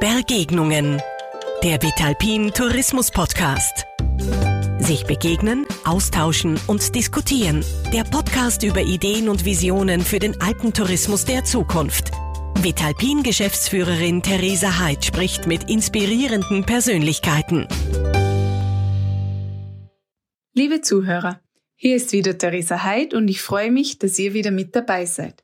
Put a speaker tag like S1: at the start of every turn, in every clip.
S1: Begegnungen. Der Vitalpin Tourismus Podcast. Sich begegnen, austauschen und diskutieren. Der Podcast über Ideen und Visionen für den Alpentourismus der Zukunft. Vitalpin Geschäftsführerin Theresa Heid spricht mit inspirierenden Persönlichkeiten.
S2: Liebe Zuhörer, hier ist wieder Theresa Heid und ich freue mich, dass ihr wieder mit dabei seid.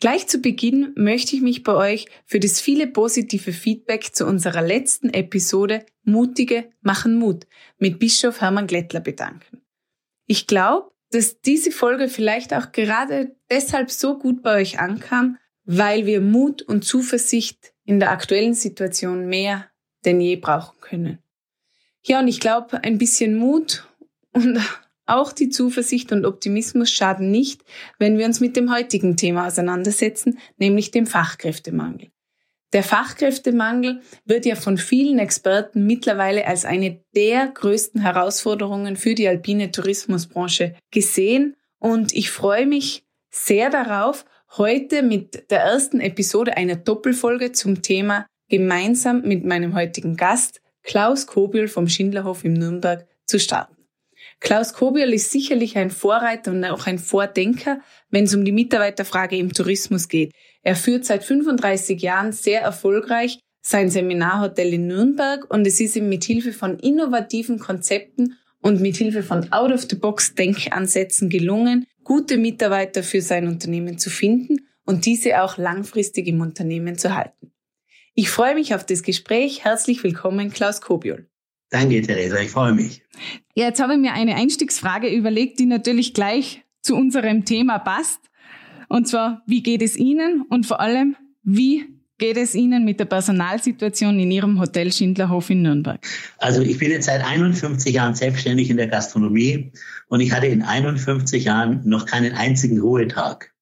S2: Gleich zu Beginn möchte ich mich bei euch für das viele positive Feedback zu unserer letzten Episode Mutige machen Mut mit Bischof Hermann Glättler bedanken. Ich glaube, dass diese Folge vielleicht auch gerade deshalb so gut bei euch ankam, weil wir Mut und Zuversicht in der aktuellen Situation mehr denn je brauchen können. Ja, und ich glaube, ein bisschen Mut und auch die Zuversicht und Optimismus schaden nicht, wenn wir uns mit dem heutigen Thema auseinandersetzen, nämlich dem Fachkräftemangel. Der Fachkräftemangel wird ja von vielen Experten mittlerweile als eine der größten Herausforderungen für die alpine Tourismusbranche gesehen und ich freue mich sehr darauf, heute mit der ersten Episode einer Doppelfolge zum Thema gemeinsam mit meinem heutigen Gast Klaus Kobiel vom Schindlerhof im Nürnberg zu starten. Klaus Kobiel ist sicherlich ein Vorreiter und auch ein Vordenker, wenn es um die Mitarbeiterfrage im Tourismus geht. Er führt seit 35 Jahren sehr erfolgreich sein Seminarhotel in Nürnberg und es ist ihm mit Hilfe von innovativen Konzepten und mit Hilfe von Out-of-the-Box-Denkansätzen gelungen, gute Mitarbeiter für sein Unternehmen zu finden und diese auch langfristig im Unternehmen zu halten. Ich freue mich auf das Gespräch. Herzlich willkommen, Klaus Kobiol.
S3: Danke, Theresa, ich freue mich.
S2: Ja, jetzt habe ich mir eine Einstiegsfrage überlegt, die natürlich gleich zu unserem Thema passt. Und zwar, wie geht es Ihnen und vor allem, wie geht es Ihnen mit der Personalsituation in Ihrem Hotel Schindlerhof in Nürnberg?
S3: Also ich bin jetzt seit 51 Jahren selbstständig in der Gastronomie und ich hatte in 51 Jahren noch keinen einzigen Ruhetag.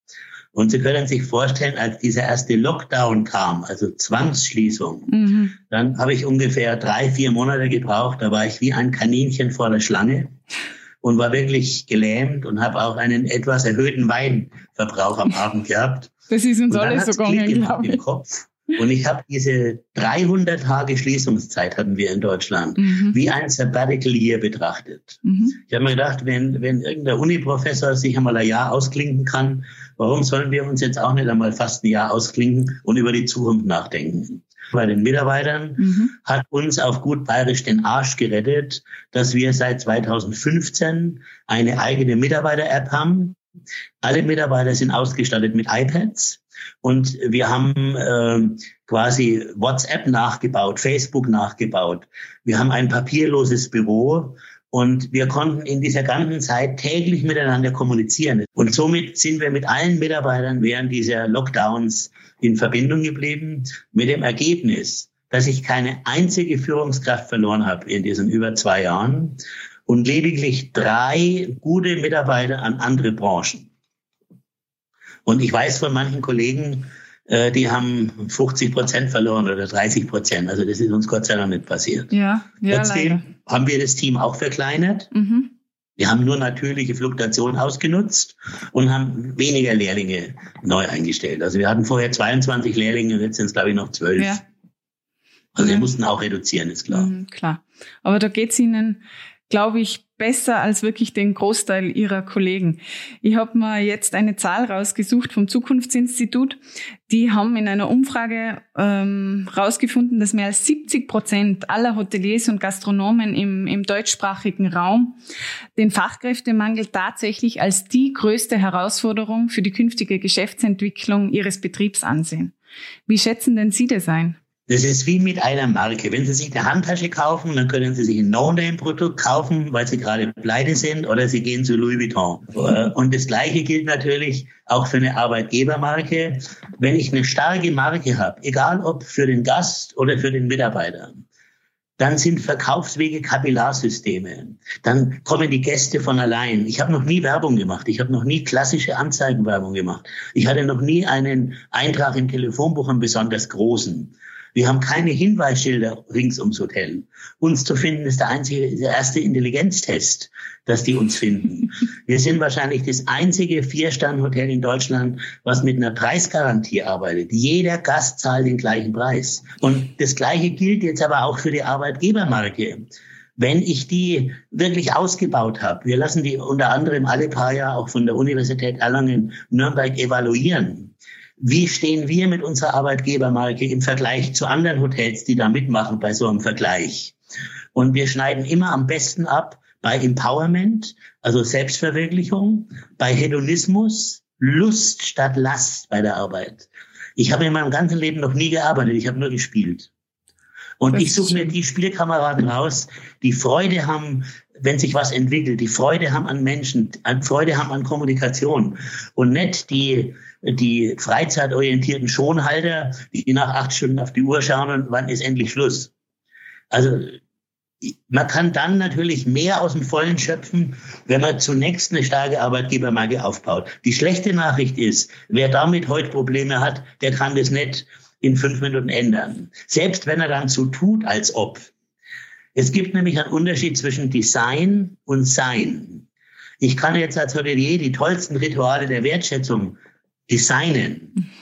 S3: Und Sie können sich vorstellen, als dieser erste Lockdown kam, also Zwangsschließung, mhm. dann habe ich ungefähr drei, vier Monate gebraucht. Da war ich wie ein Kaninchen vor der Schlange und war wirklich gelähmt und habe auch einen etwas erhöhten Weinverbrauch am Abend gehabt.
S2: Das ist uns alles so gegangen,
S3: glaube ich. Im Kopf. Und ich habe diese 300 Tage Schließungszeit hatten wir in Deutschland mhm. wie ein Sabbatical Year betrachtet. Mhm. Ich habe mir gedacht, wenn, wenn irgendein Uniprofessor sich einmal ein Jahr ausklinken kann, warum sollen wir uns jetzt auch nicht einmal fast ein Jahr ausklinken und über die Zukunft nachdenken? Bei den Mitarbeitern mhm. hat uns auf gut bayerisch den Arsch gerettet, dass wir seit 2015 eine eigene Mitarbeiter-App haben. Alle Mitarbeiter sind ausgestattet mit iPads. Und wir haben äh, quasi WhatsApp nachgebaut, Facebook nachgebaut. Wir haben ein papierloses Büro und wir konnten in dieser ganzen Zeit täglich miteinander kommunizieren. Und somit sind wir mit allen Mitarbeitern während dieser Lockdowns in Verbindung geblieben, mit dem Ergebnis, dass ich keine einzige Führungskraft verloren habe in diesen über zwei Jahren und lediglich drei gute Mitarbeiter an andere Branchen. Und ich weiß von manchen Kollegen, äh, die haben 50 Prozent verloren oder 30 Prozent. Also das ist uns Gott sei Dank nicht passiert.
S2: Ja, ja
S3: Trotzdem leider. haben wir das Team auch verkleinert. Mhm. Wir haben nur natürliche Fluktuation ausgenutzt und haben weniger Lehrlinge neu eingestellt. Also wir hatten vorher 22 Lehrlinge und jetzt sind es, glaube ich, noch 12. Ja. Also wir mussten auch reduzieren, ist klar. Mhm,
S2: klar. Aber da geht's Ihnen glaube ich, besser als wirklich den Großteil ihrer Kollegen. Ich habe mir jetzt eine Zahl rausgesucht vom Zukunftsinstitut. Die haben in einer Umfrage ähm, rausgefunden, dass mehr als 70 Prozent aller Hoteliers und Gastronomen im, im deutschsprachigen Raum den Fachkräftemangel tatsächlich als die größte Herausforderung für die künftige Geschäftsentwicklung ihres Betriebs ansehen. Wie schätzen denn Sie das ein?
S3: Das ist wie mit einer Marke. Wenn Sie sich eine Handtasche kaufen, dann können Sie sich ein No-Name-Produkt kaufen, weil Sie gerade pleite sind, oder Sie gehen zu Louis Vuitton. Äh, und das Gleiche gilt natürlich auch für eine Arbeitgebermarke. Wenn ich eine starke Marke habe, egal ob für den Gast oder für den Mitarbeiter, dann sind Verkaufswege Kapillarsysteme. Dann kommen die Gäste von allein. Ich habe noch nie Werbung gemacht. Ich habe noch nie klassische Anzeigenwerbung gemacht. Ich hatte noch nie einen Eintrag im Telefonbuch, einen besonders großen. Wir haben keine Hinweisschilder rings ums Hotel. Uns zu finden ist der einzige, der erste Intelligenztest, dass die uns finden. Wir sind wahrscheinlich das einzige Vier-Sterne-Hotel in Deutschland, was mit einer Preisgarantie arbeitet. Jeder Gast zahlt den gleichen Preis. Und das Gleiche gilt jetzt aber auch für die Arbeitgebermarke wenn ich die wirklich ausgebaut habe. Wir lassen die unter anderem alle paar Jahre auch von der Universität Erlangen-Nürnberg evaluieren. Wie stehen wir mit unserer Arbeitgebermarke im Vergleich zu anderen Hotels, die da mitmachen bei so einem Vergleich? Und wir schneiden immer am besten ab bei Empowerment, also Selbstverwirklichung, bei Hedonismus, Lust statt Last bei der Arbeit. Ich habe in meinem ganzen Leben noch nie gearbeitet, ich habe nur gespielt. Und das ich suche mir die Spielkameraden raus, die Freude haben, wenn sich was entwickelt, die Freude haben an Menschen, an Freude haben an Kommunikation und nicht die, die freizeitorientierten Schonhalter, die nach acht Stunden auf die Uhr schauen und wann ist endlich Schluss. Also man kann dann natürlich mehr aus dem Vollen schöpfen, wenn man zunächst eine starke Arbeitgebermarke aufbaut. Die schlechte Nachricht ist, wer damit heute Probleme hat, der kann das nicht in fünf Minuten ändern. Selbst wenn er dann so tut, als ob. Es gibt nämlich einen Unterschied zwischen Design und Sein. Ich kann jetzt als Hotelier die tollsten Rituale der Wertschätzung designen.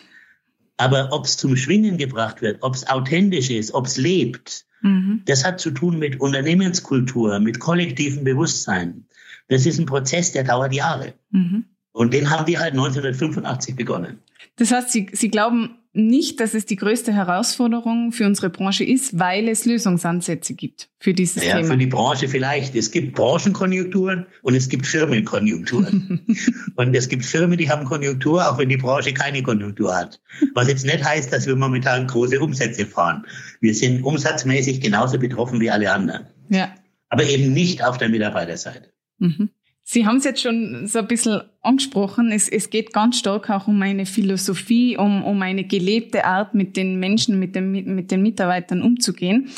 S3: Aber ob es zum Schwingen gebracht wird, ob es authentisch ist, ob es lebt, mhm. das hat zu tun mit Unternehmenskultur, mit kollektivem Bewusstsein. Das ist ein Prozess, der dauert Jahre. Mhm. Und den haben wir halt 1985 begonnen.
S2: Das heißt, Sie, Sie glauben nicht, dass es die größte Herausforderung für unsere Branche ist, weil es Lösungsansätze gibt für dieses
S3: ja,
S2: Thema.
S3: Für die Branche vielleicht. Es gibt Branchenkonjunkturen und es gibt Firmenkonjunkturen. und es gibt Firmen, die haben Konjunktur, auch wenn die Branche keine Konjunktur hat. Was jetzt nicht heißt, dass wir momentan große Umsätze fahren. Wir sind umsatzmäßig genauso betroffen wie alle anderen. Ja. Aber eben nicht auf der Mitarbeiterseite. Mhm.
S2: Sie haben es jetzt schon so ein bisschen angesprochen. Es, es geht ganz stark auch um eine Philosophie, um, um eine gelebte Art, mit den Menschen, mit, dem, mit den Mitarbeitern umzugehen.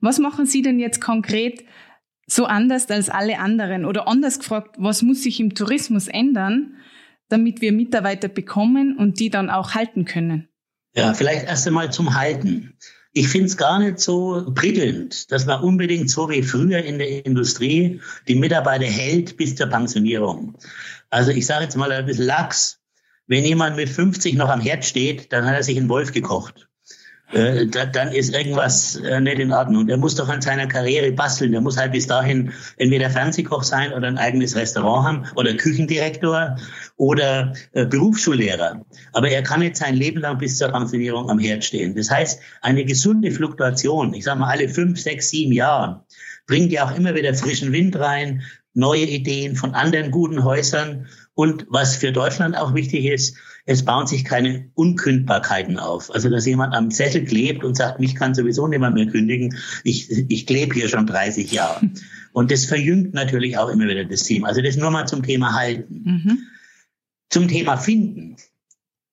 S2: Was machen Sie denn jetzt konkret so anders als alle anderen? Oder anders gefragt, was muss sich im Tourismus ändern, damit wir Mitarbeiter bekommen und die dann auch halten können?
S3: Ja, vielleicht erst einmal zum Halten. Ich finde es gar nicht so prickelnd, dass man unbedingt so wie früher in der Industrie die Mitarbeiter hält bis zur Pensionierung. Also ich sage jetzt mal ein bisschen lax. Wenn jemand mit 50 noch am Herd steht, dann hat er sich einen Wolf gekocht. Äh, da, dann ist irgendwas äh, nicht in Ordnung. Der muss doch an seiner Karriere basteln. Der muss halt bis dahin entweder Fernsehkoch sein oder ein eigenes Restaurant haben oder Küchendirektor oder äh, Berufsschullehrer. Aber er kann nicht sein Leben lang bis zur Pensionierung am Herd stehen. Das heißt, eine gesunde Fluktuation, ich sage mal alle fünf, sechs, sieben Jahre, bringt ja auch immer wieder frischen Wind rein, neue Ideen von anderen guten Häusern. Und was für Deutschland auch wichtig ist, es bauen sich keine Unkündbarkeiten auf. Also, dass jemand am Zettel klebt und sagt, mich kann sowieso niemand mehr kündigen. Ich, ich klebe hier schon 30 Jahre. Und das verjüngt natürlich auch immer wieder das Team. Also, das nur mal zum Thema halten. Mhm. Zum Thema finden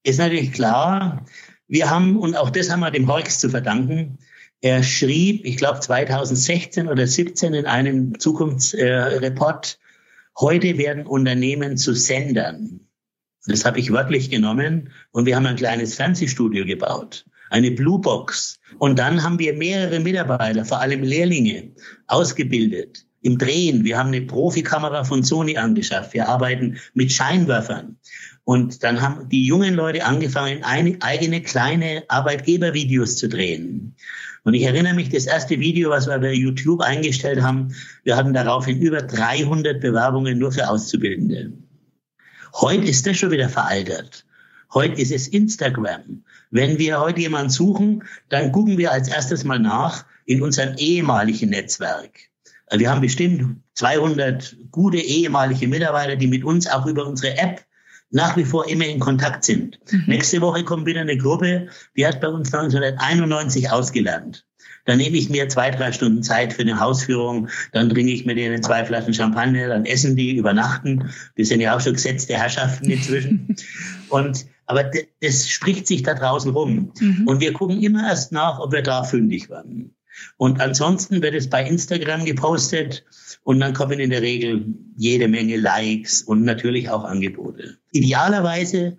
S3: ist natürlich klar, wir haben, und auch das haben wir dem Horx zu verdanken, er schrieb, ich glaube 2016 oder 17 in einem Zukunftsreport, äh, heute werden Unternehmen zu Sendern. Das habe ich wörtlich genommen und wir haben ein kleines Fernsehstudio gebaut, eine Blue Box. Und dann haben wir mehrere Mitarbeiter, vor allem Lehrlinge, ausgebildet im Drehen. Wir haben eine Profikamera von Sony angeschafft. Wir arbeiten mit Scheinwerfern. Und dann haben die jungen Leute angefangen, eine, eigene kleine Arbeitgebervideos zu drehen. Und ich erinnere mich, das erste Video, was wir bei YouTube eingestellt haben, wir hatten daraufhin über 300 Bewerbungen nur für Auszubildende. Heute ist das schon wieder veraltert. Heute ist es Instagram. Wenn wir heute jemanden suchen, dann gucken wir als erstes mal nach in unserem ehemaligen Netzwerk. Wir haben bestimmt 200 gute ehemalige Mitarbeiter, die mit uns auch über unsere App nach wie vor immer in Kontakt sind. Mhm. Nächste Woche kommt wieder eine Gruppe, die hat bei uns 1991 ausgelernt. Dann nehme ich mir zwei, drei Stunden Zeit für eine Hausführung, dann trinke ich mit denen zwei Flaschen Champagner, dann essen die, übernachten. Wir sind ja auch schon gesetzte Herrschaften inzwischen. Und aber das spricht sich da draußen rum. Mhm. Und wir gucken immer erst nach, ob wir da fündig werden. Und ansonsten wird es bei Instagram gepostet und dann kommen in der Regel jede Menge Likes und natürlich auch Angebote. Idealerweise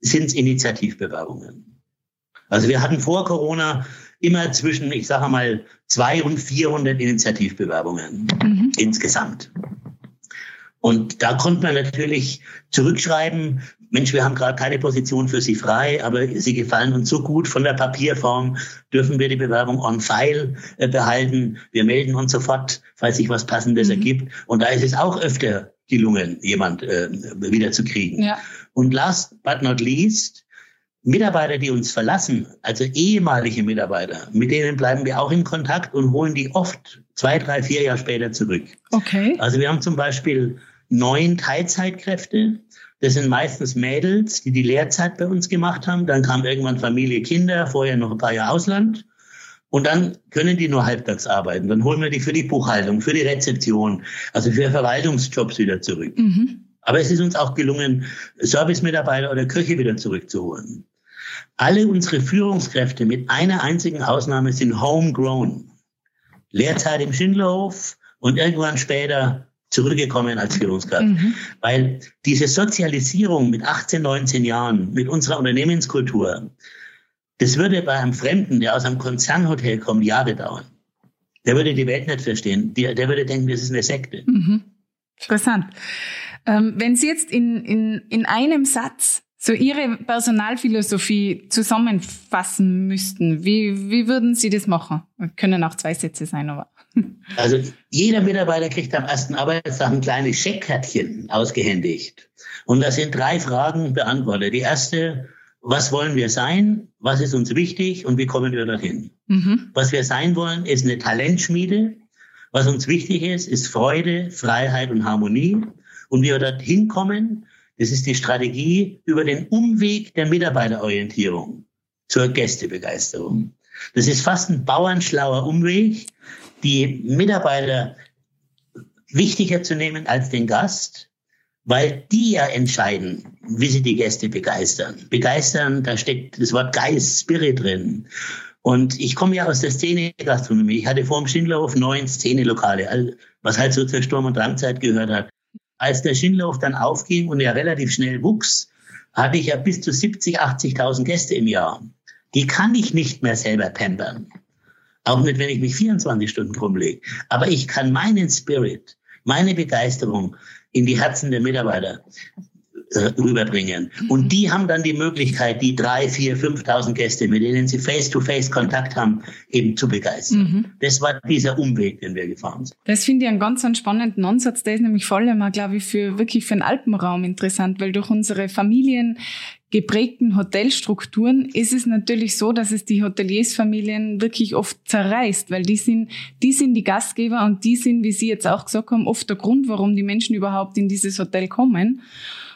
S3: sind es Initiativbewerbungen. Also wir hatten vor Corona immer zwischen, ich sage mal, zwei und 400 Initiativbewerbungen mhm. insgesamt. Und da konnte man natürlich zurückschreiben, Mensch, wir haben gerade keine Position für Sie frei, aber Sie gefallen uns so gut von der Papierform, dürfen wir die Bewerbung on file äh, behalten. Wir melden uns sofort, falls sich was Passendes mhm. ergibt. Und da ist es auch öfter gelungen, jemand äh, wieder zu kriegen. Ja. Und last but not least, Mitarbeiter, die uns verlassen, also ehemalige Mitarbeiter, mit denen bleiben wir auch in Kontakt und holen die oft zwei, drei, vier Jahre später zurück. Okay. Also wir haben zum Beispiel neun Teilzeitkräfte. Das sind meistens Mädels, die die Lehrzeit bei uns gemacht haben. Dann kam irgendwann Familie, Kinder, vorher noch ein paar Jahre Ausland. Und dann können die nur halbtags arbeiten. Dann holen wir die für die Buchhaltung, für die Rezeption, also für Verwaltungsjobs wieder zurück. Mhm. Aber es ist uns auch gelungen, Servicemitarbeiter oder Köche wieder zurückzuholen. Alle unsere Führungskräfte mit einer einzigen Ausnahme sind homegrown. Lehrzeit im Schindlerhof und irgendwann später zurückgekommen als Führungskraft. Mhm. Weil diese Sozialisierung mit 18, 19 Jahren, mit unserer Unternehmenskultur, das würde bei einem Fremden, der aus einem Konzernhotel kommt, Jahre dauern. Der würde die Welt nicht verstehen. Der, der würde denken, das ist eine Sekte. Mhm.
S2: Interessant. Ähm, wenn Sie jetzt in, in, in einem Satz so Ihre Personalphilosophie zusammenfassen müssten, wie, wie würden Sie das machen? Können auch zwei Sätze sein, aber.
S3: Also jeder Mitarbeiter kriegt am ersten Arbeitstag ein kleines Scheckkärtchen ausgehändigt. Und da sind drei Fragen beantwortet. Die erste, was wollen wir sein? Was ist uns wichtig? Und wie kommen wir dorthin? Mhm. Was wir sein wollen, ist eine Talentschmiede. Was uns wichtig ist, ist Freude, Freiheit und Harmonie. Und wie wir dorthin kommen, das ist die Strategie über den Umweg der Mitarbeiterorientierung zur Gästebegeisterung. Das ist fast ein bauernschlauer Umweg, die Mitarbeiter wichtiger zu nehmen als den Gast, weil die ja entscheiden, wie sie die Gäste begeistern. Begeistern, da steckt das Wort Geist, Spirit drin. Und ich komme ja aus der Szene-Gastronomie. Ich hatte vor dem Schindlerhof neun Szene-Lokale, was halt so zur Sturm- und Drangzeit gehört hat. Als der Schindlerhof dann aufging und er relativ schnell wuchs, hatte ich ja bis zu 70, 80.000 Gäste im Jahr. Die kann ich nicht mehr selber pampern. Auch nicht, wenn ich mich 24 Stunden rumlege. Aber ich kann meinen Spirit, meine Begeisterung in die Herzen der Mitarbeiter äh, rüberbringen. Und die haben dann die Möglichkeit, die drei, vier, 5.000 Gäste, mit denen sie face-to-face Kontakt haben, eben zu begeistern. Mhm. Das war dieser Umweg, den wir gefahren sind.
S2: Das finde ich einen ganz einen spannenden Ansatz. Der ist nämlich vor allem, glaube ich, für wirklich für den Alpenraum interessant, weil durch unsere Familien geprägten Hotelstrukturen ist es natürlich so, dass es die Hoteliersfamilien wirklich oft zerreißt, weil die sind, die sind die Gastgeber und die sind, wie Sie jetzt auch gesagt haben, oft der Grund, warum die Menschen überhaupt in dieses Hotel kommen.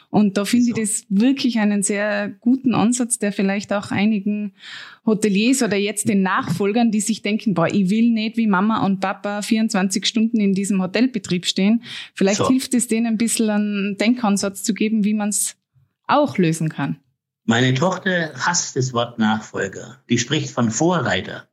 S2: Und da finde ich das wirklich einen sehr guten Ansatz, der vielleicht auch einigen Hoteliers oder jetzt den Nachfolgern, die sich denken, boah, ich will nicht wie Mama und Papa 24 Stunden in diesem Hotelbetrieb stehen. Vielleicht so. hilft es denen ein bisschen einen Denkansatz zu geben, wie man es auch lösen kann.
S3: Meine Tochter hasst das Wort Nachfolger. Die spricht von Vorreiter.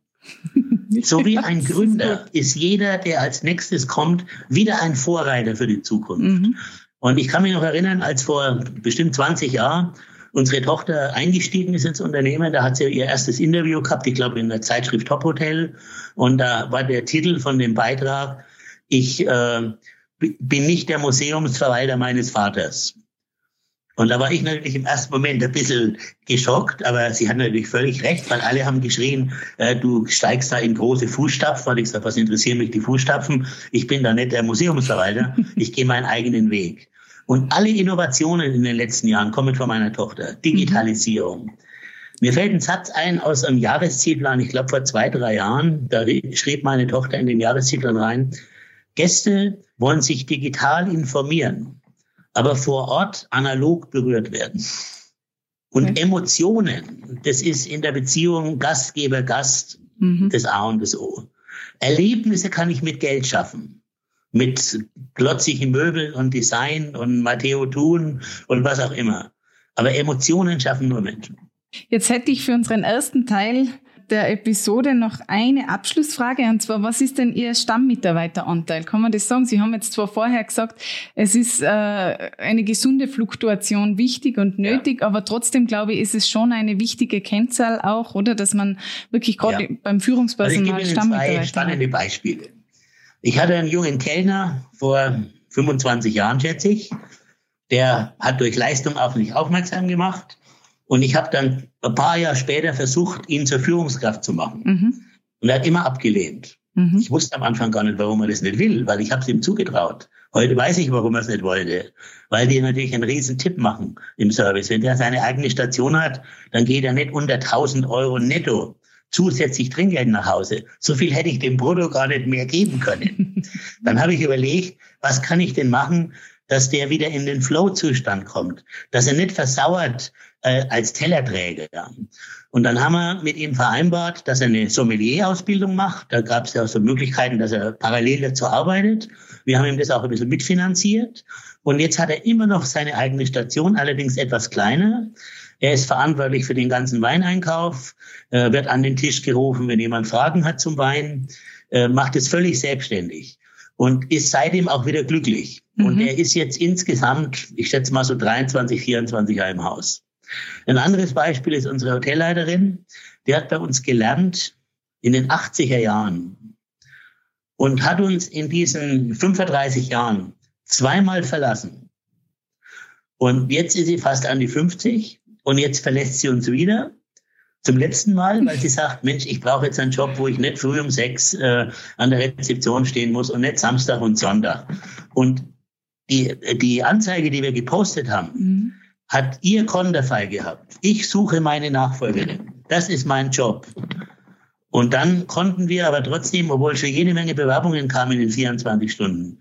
S3: so wie ein Gründer ist jeder, der als nächstes kommt, wieder ein Vorreiter für die Zukunft. Mhm. Und ich kann mich noch erinnern, als vor bestimmt 20 Jahren unsere Tochter eingestiegen ist ins Unternehmen, da hat sie ihr erstes Interview gehabt, ich glaube in der Zeitschrift Top Hotel. Und da war der Titel von dem Beitrag, ich äh, bin nicht der Museumsverwalter meines Vaters. Und da war ich natürlich im ersten Moment ein bisschen geschockt, aber sie hat natürlich völlig recht, weil alle haben geschrien, äh, du steigst da in große Fußstapfen. Und ich gesagt, was interessieren mich die Fußstapfen? Ich bin da nicht der Museumsverwalter, ich gehe meinen eigenen Weg. Und alle Innovationen in den letzten Jahren kommen von meiner Tochter. Digitalisierung. Mhm. Mir fällt ein Satz ein aus einem Jahreszielplan, ich glaube vor zwei, drei Jahren, da schrieb meine Tochter in den Jahreszielplan rein, Gäste wollen sich digital informieren, aber vor Ort analog berührt werden. Und okay. Emotionen, das ist in der Beziehung Gastgeber-Gast mhm. das A und das O. Erlebnisse kann ich mit Geld schaffen mit glotzigen Möbeln und Design und Matteo Thun und was auch immer. Aber Emotionen schaffen nur Menschen.
S2: Jetzt hätte ich für unseren ersten Teil der Episode noch eine Abschlussfrage und zwar, was ist denn Ihr Stammmitarbeiteranteil? Kann man das sagen? Sie haben jetzt zwar vorher gesagt, es ist äh, eine gesunde Fluktuation wichtig und nötig, ja. aber trotzdem glaube ich, ist es schon eine wichtige Kennzahl auch, oder? Dass man wirklich gerade ja. beim Führungspersonal also
S3: ich gebe Ihnen zwei spannende Beispiele. Ich hatte einen jungen Kellner vor 25 Jahren, schätze ich. Der hat durch Leistung auf mich aufmerksam gemacht. Und ich habe dann ein paar Jahre später versucht, ihn zur Führungskraft zu machen. Mhm. Und er hat immer abgelehnt. Mhm. Ich wusste am Anfang gar nicht, warum er das nicht will, weil ich habe es ihm zugetraut. Heute weiß ich, warum er es nicht wollte. Weil die natürlich einen riesen Tipp machen im Service. Wenn der seine eigene Station hat, dann geht er nicht unter 1000 Euro netto zusätzlich Trinkgeld nach Hause. So viel hätte ich dem Brutto gar nicht mehr geben können. Dann habe ich überlegt, was kann ich denn machen, dass der wieder in den Flow-Zustand kommt, dass er nicht versauert äh, als Tellerträger. Und dann haben wir mit ihm vereinbart, dass er eine Sommelier-Ausbildung macht. Da gab es ja auch so Möglichkeiten, dass er parallel dazu arbeitet. Wir haben ihm das auch ein bisschen mitfinanziert. Und jetzt hat er immer noch seine eigene Station, allerdings etwas kleiner. Er ist verantwortlich für den ganzen Weineinkauf, äh, wird an den Tisch gerufen, wenn jemand Fragen hat zum Wein, äh, macht es völlig selbstständig und ist seitdem auch wieder glücklich. Mhm. Und er ist jetzt insgesamt, ich schätze mal so 23, 24 Jahre im Haus. Ein anderes Beispiel ist unsere Hotelleiterin. Die hat bei uns gelernt in den 80er Jahren und hat uns in diesen 35 Jahren zweimal verlassen. Und jetzt ist sie fast an die 50 und jetzt verlässt sie uns wieder. Zum letzten Mal, weil sie sagt, Mensch, ich brauche jetzt einen Job, wo ich nicht früh um sechs äh, an der Rezeption stehen muss und nicht Samstag und Sonntag. Und die, die Anzeige, die wir gepostet haben, mhm. Hat ihr Konterfei gehabt. Ich suche meine Nachfolgerin. Das ist mein Job. Und dann konnten wir aber trotzdem, obwohl schon jede Menge Bewerbungen kamen in 24 Stunden,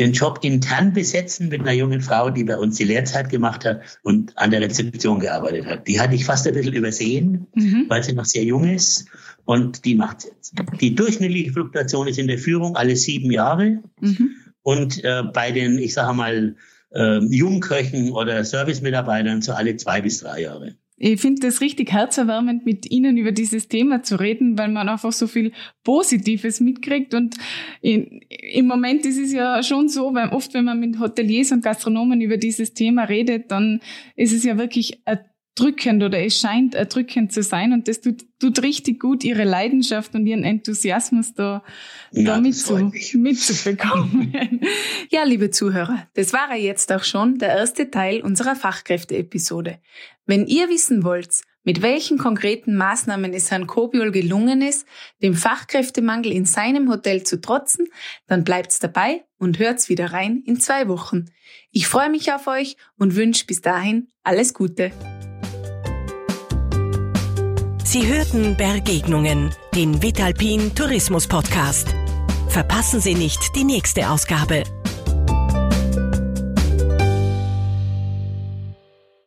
S3: den Job intern besetzen mit einer jungen Frau, die bei uns die Lehrzeit gemacht hat und an der Rezeption gearbeitet hat. Die hatte ich fast ein bisschen übersehen, mhm. weil sie noch sehr jung ist und die macht jetzt. Die durchschnittliche Fluktuation ist in der Führung alle sieben Jahre mhm. und äh, bei den, ich sage mal, äh, Jungköchen oder Servicemitarbeitern so alle zwei bis drei Jahre.
S2: Ich finde das richtig herzerwärmend, mit Ihnen über dieses Thema zu reden, weil man einfach so viel Positives mitkriegt. Und in, im Moment ist es ja schon so, weil oft, wenn man mit Hoteliers und Gastronomen über dieses Thema redet, dann ist es ja wirklich erdrückend oder es scheint erdrückend zu sein. Und das tut, tut richtig gut, Ihre Leidenschaft und Ihren Enthusiasmus da, ja, da mitzu, mitzubekommen. ja, liebe Zuhörer, das war ja jetzt auch schon der erste Teil unserer Fachkräfte-Episode. Wenn ihr wissen wollt, mit welchen konkreten Maßnahmen es Herrn Kobiol gelungen ist, dem Fachkräftemangel in seinem Hotel zu trotzen, dann bleibt's dabei und hört's wieder rein in zwei Wochen. Ich freue mich auf euch und wünsche bis dahin alles Gute.
S1: Sie hörten Begegnungen, den Vitalpin Tourismus Podcast. Verpassen Sie nicht die nächste Ausgabe.